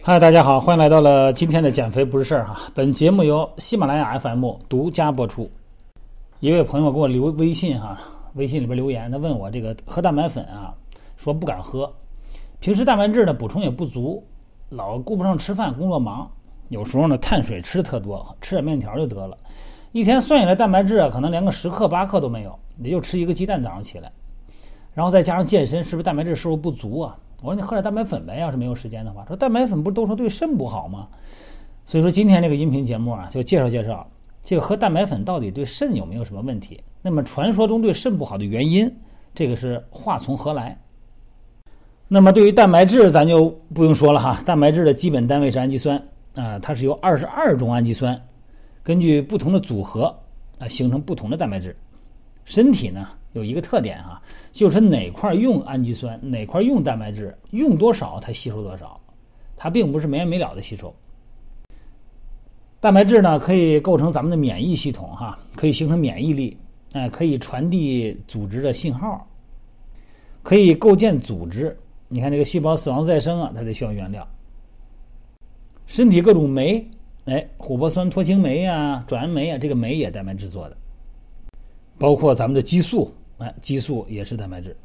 嗨，大家好，欢迎来到了今天的减肥不是事儿哈。本节目由喜马拉雅 FM 独家播出。一位朋友给我留微信哈，微信里边留言，他问我这个喝蛋白粉啊，说不敢喝，平时蛋白质的补充也不足，老顾不上吃饭，工作忙，有时候呢碳水吃的特多，吃点面条就得了，一天算下来蛋白质啊，可能连个十克八克都没有，也就吃一个鸡蛋早上起来，然后再加上健身，是不是蛋白质摄入不足啊？我说你喝点蛋白粉呗，要是没有时间的话。说蛋白粉不是都说对肾不好吗？所以说今天这个音频节目啊，就介绍介绍这个喝蛋白粉到底对肾有没有什么问题。那么传说中对肾不好的原因，这个是话从何来？那么对于蛋白质，咱就不用说了哈。蛋白质的基本单位是氨基酸啊，它是由二十二种氨基酸根据不同的组合啊形成不同的蛋白质。身体呢？有一个特点哈，就是哪块用氨基酸，哪块用蛋白质，用多少它吸收多少，它并不是没完没了的吸收。蛋白质呢，可以构成咱们的免疫系统哈，可以形成免疫力，哎，可以传递组织的信号，可以构建组织。你看这个细胞死亡再生啊，它得需要原料。身体各种酶，哎，琥珀酸脱氢酶呀，转氨酶啊，这个酶也蛋白质做的，包括咱们的激素。哎，激素也是蛋白质。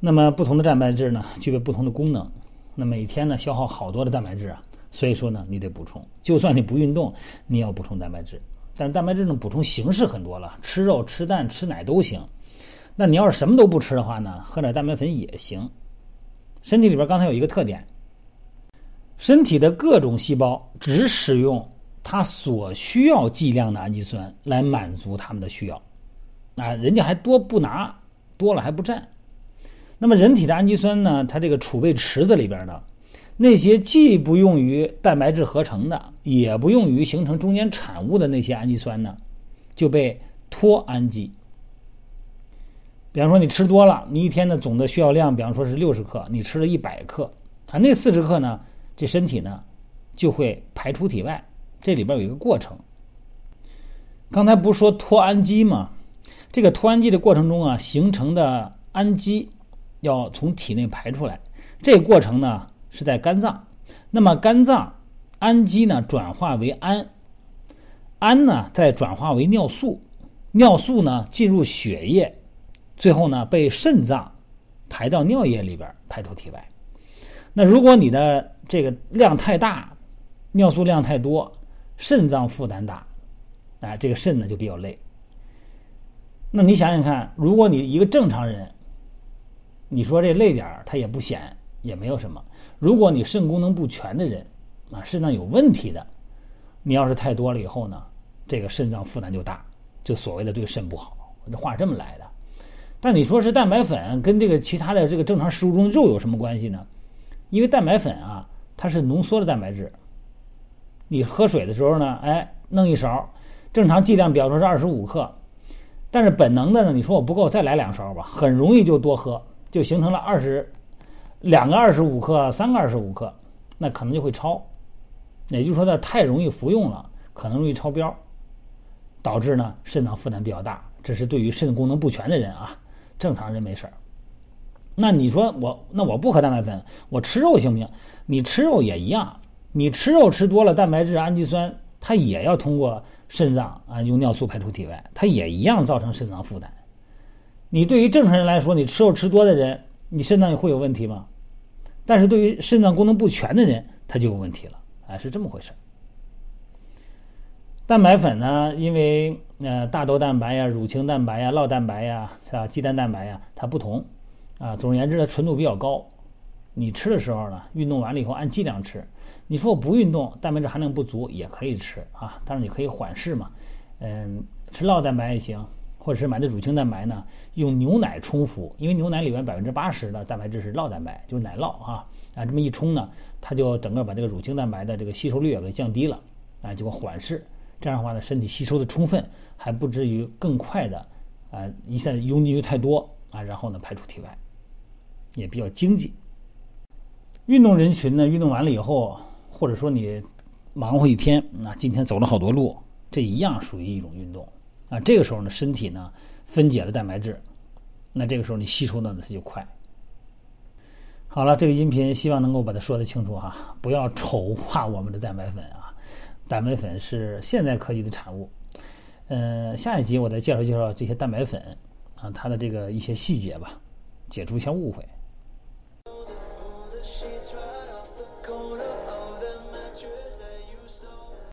那么不同的蛋白质呢，具备不同的功能。那每天呢，消耗好多的蛋白质啊，所以说呢，你得补充。就算你不运动，你也要补充蛋白质。但是蛋白质的补充形式很多了，吃肉、吃蛋、吃奶都行。那你要是什么都不吃的话呢，喝点蛋白粉也行。身体里边刚才有一个特点，身体的各种细胞只使用它所需要剂量的氨基酸来满足它们的需要。啊，人家还多不拿，多了还不占。那么人体的氨基酸呢？它这个储备池子里边呢，那些既不用于蛋白质合成的，也不用于形成中间产物的那些氨基酸呢，就被脱氨基。比方说你吃多了，你一天的总的需要量，比方说是六十克，你吃了一百克，啊，那四十克呢，这身体呢就会排出体外。这里边有一个过程。刚才不是说脱氨基吗？这个脱氨基的过程中啊，形成的氨基要从体内排出来，这个过程呢是在肝脏。那么肝脏氨基呢转化为氨，氨呢再转化为尿素，尿素呢进入血液，最后呢被肾脏排到尿液里边排出体外。那如果你的这个量太大，尿素量太多，肾脏负担大，哎，这个肾呢就比较累。那你想想看，如果你一个正常人，你说这累点儿，他也不显，也没有什么。如果你肾功能不全的人，啊，肾脏有问题的，你要是太多了以后呢，这个肾脏负担就大，就所谓的对肾不好。这话这么来的。但你说是蛋白粉跟这个其他的这个正常食物中的肉有什么关系呢？因为蛋白粉啊，它是浓缩的蛋白质。你喝水的时候呢，哎，弄一勺，正常剂量比方说是二十五克。但是本能的呢？你说我不够，再来两勺吧，很容易就多喝，就形成了二十两个二十五克，三个二十五克，那可能就会超。也就是说，它太容易服用了，可能容易超标，导致呢肾脏负担比较大。这是对于肾功能不全的人啊，正常人没事儿。那你说我那我不喝蛋白粉，我吃肉行不行？你吃肉也一样，你吃肉吃多了，蛋白质、氨基酸它也要通过。肾脏啊，用尿素排出体外，它也一样造成肾脏负担。你对于正常人来说，你吃肉吃多的人，你肾脏会有问题吗？但是对于肾脏功能不全的人，他就有问题了。哎，是这么回事。蛋白粉呢，因为呃大豆蛋白呀、乳清蛋白呀、酪蛋白呀，是吧？鸡蛋蛋白呀，它不同啊。总而言之，它纯度比较高。你吃的时候呢，运动完了以后按剂量吃。你说我不运动，蛋白质含量不足也可以吃啊，但是你可以缓释嘛，嗯，吃酪蛋白也行，或者是买的乳清蛋白呢，用牛奶冲服，因为牛奶里面百分之八十的蛋白质是酪蛋白，就是奶酪啊，啊这么一冲呢，它就整个把这个乳清蛋白的这个吸收率也给降低了，啊，结果缓释，这样的话呢，身体吸收的充分，还不至于更快的啊一下子拥进去太多啊，然后呢排出体外，也比较经济。运动人群呢，运动完了以后。或者说你忙活一天，那今天走了好多路，这一样属于一种运动啊。这个时候呢，身体呢分解了蛋白质，那这个时候你吸收的呢它就快。好了，这个音频希望能够把它说得清楚哈，不要丑化我们的蛋白粉啊。蛋白粉是现代科技的产物。嗯，下一集我再介绍介绍这些蛋白粉啊，它的这个一些细节吧，解除一下误会。